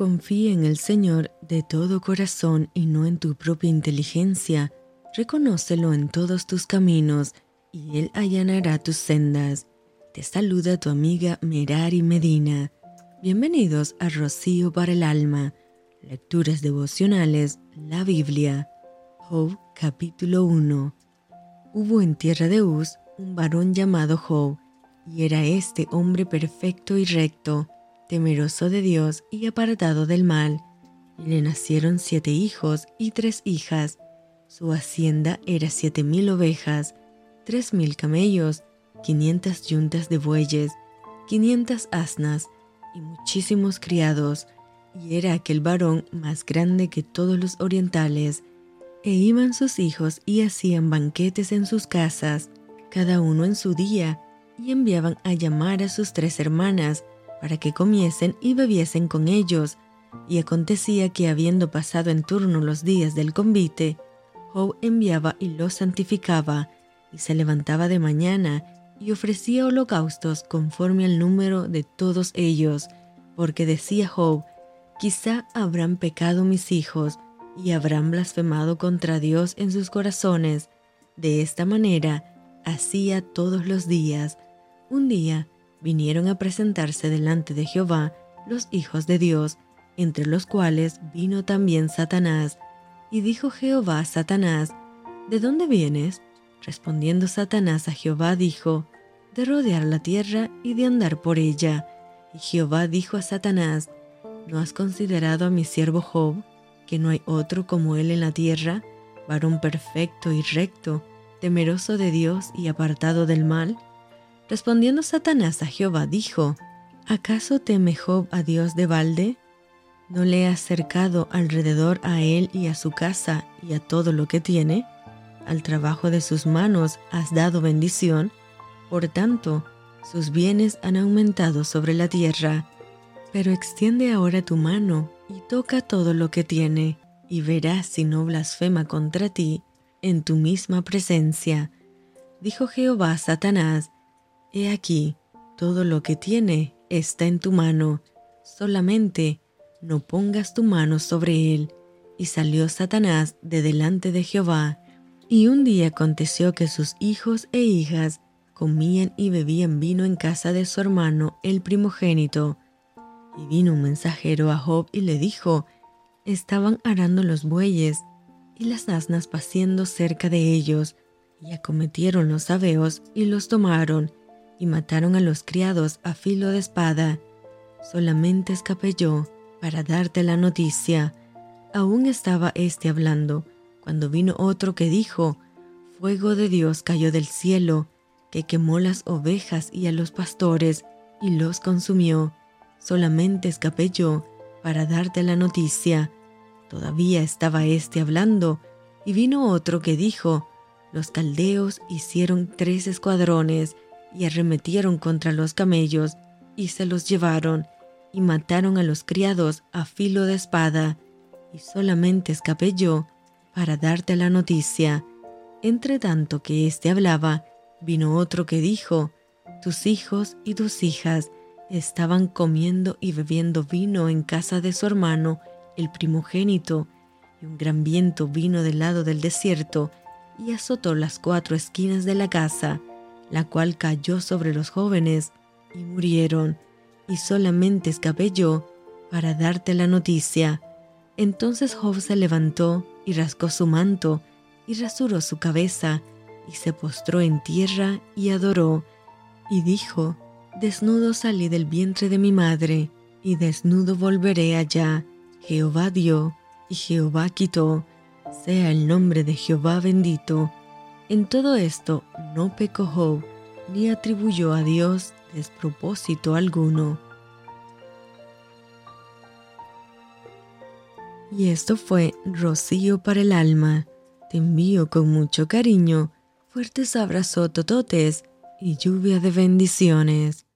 Confía en el Señor de todo corazón y no en tu propia inteligencia. Reconócelo en todos tus caminos y Él allanará tus sendas. Te saluda tu amiga Merari Medina. Bienvenidos a Rocío para el Alma. Lecturas devocionales, la Biblia. Job capítulo 1. Hubo en tierra de Uz un varón llamado Job, y era este hombre perfecto y recto temeroso de Dios y apartado del mal, y le nacieron siete hijos y tres hijas. Su hacienda era siete mil ovejas, tres mil camellos, quinientas yuntas de bueyes, quinientas asnas y muchísimos criados, y era aquel varón más grande que todos los orientales. E iban sus hijos y hacían banquetes en sus casas, cada uno en su día, y enviaban a llamar a sus tres hermanas, para que comiesen y bebiesen con ellos. Y acontecía que habiendo pasado en turno los días del convite, Job enviaba y los santificaba, y se levantaba de mañana y ofrecía holocaustos conforme al número de todos ellos, porque decía Job, quizá habrán pecado mis hijos y habrán blasfemado contra Dios en sus corazones. De esta manera hacía todos los días. Un día vinieron a presentarse delante de Jehová los hijos de Dios, entre los cuales vino también Satanás. Y dijo Jehová a Satanás, ¿De dónde vienes? Respondiendo Satanás a Jehová dijo, De rodear la tierra y de andar por ella. Y Jehová dijo a Satanás, ¿No has considerado a mi siervo Job, que no hay otro como él en la tierra, varón perfecto y recto, temeroso de Dios y apartado del mal? Respondiendo Satanás a Jehová, dijo, ¿acaso teme Job a Dios de balde? ¿No le has cercado alrededor a él y a su casa y a todo lo que tiene? Al trabajo de sus manos has dado bendición, por tanto, sus bienes han aumentado sobre la tierra. Pero extiende ahora tu mano y toca todo lo que tiene, y verás si no blasfema contra ti en tu misma presencia. Dijo Jehová a Satanás, He aquí, todo lo que tiene está en tu mano, solamente no pongas tu mano sobre él. Y salió Satanás de delante de Jehová. Y un día aconteció que sus hijos e hijas comían y bebían vino en casa de su hermano el primogénito. Y vino un mensajero a Job y le dijo, estaban arando los bueyes y las asnas paciendo cerca de ellos, y acometieron los sabeos y los tomaron, y mataron a los criados a filo de espada. Solamente escapé yo para darte la noticia. Aún estaba éste hablando, cuando vino otro que dijo, Fuego de Dios cayó del cielo, que quemó las ovejas y a los pastores, y los consumió. Solamente escapé yo para darte la noticia. Todavía estaba éste hablando, y vino otro que dijo, Los caldeos hicieron tres escuadrones, y arremetieron contra los camellos y se los llevaron y mataron a los criados a filo de espada, y solamente escapé yo para darte la noticia. Entre tanto que éste hablaba, vino otro que dijo, tus hijos y tus hijas estaban comiendo y bebiendo vino en casa de su hermano, el primogénito, y un gran viento vino del lado del desierto y azotó las cuatro esquinas de la casa la cual cayó sobre los jóvenes y murieron, y solamente escapé yo para darte la noticia. Entonces Job se levantó y rascó su manto, y rasuró su cabeza, y se postró en tierra y adoró, y dijo, Desnudo salí del vientre de mi madre, y desnudo volveré allá. Jehová dio, y Jehová quitó, sea el nombre de Jehová bendito. En todo esto no pecó ni atribuyó a Dios despropósito alguno. Y esto fue Rocío para el alma. Te envío con mucho cariño, fuertes abrazos tototes y lluvia de bendiciones.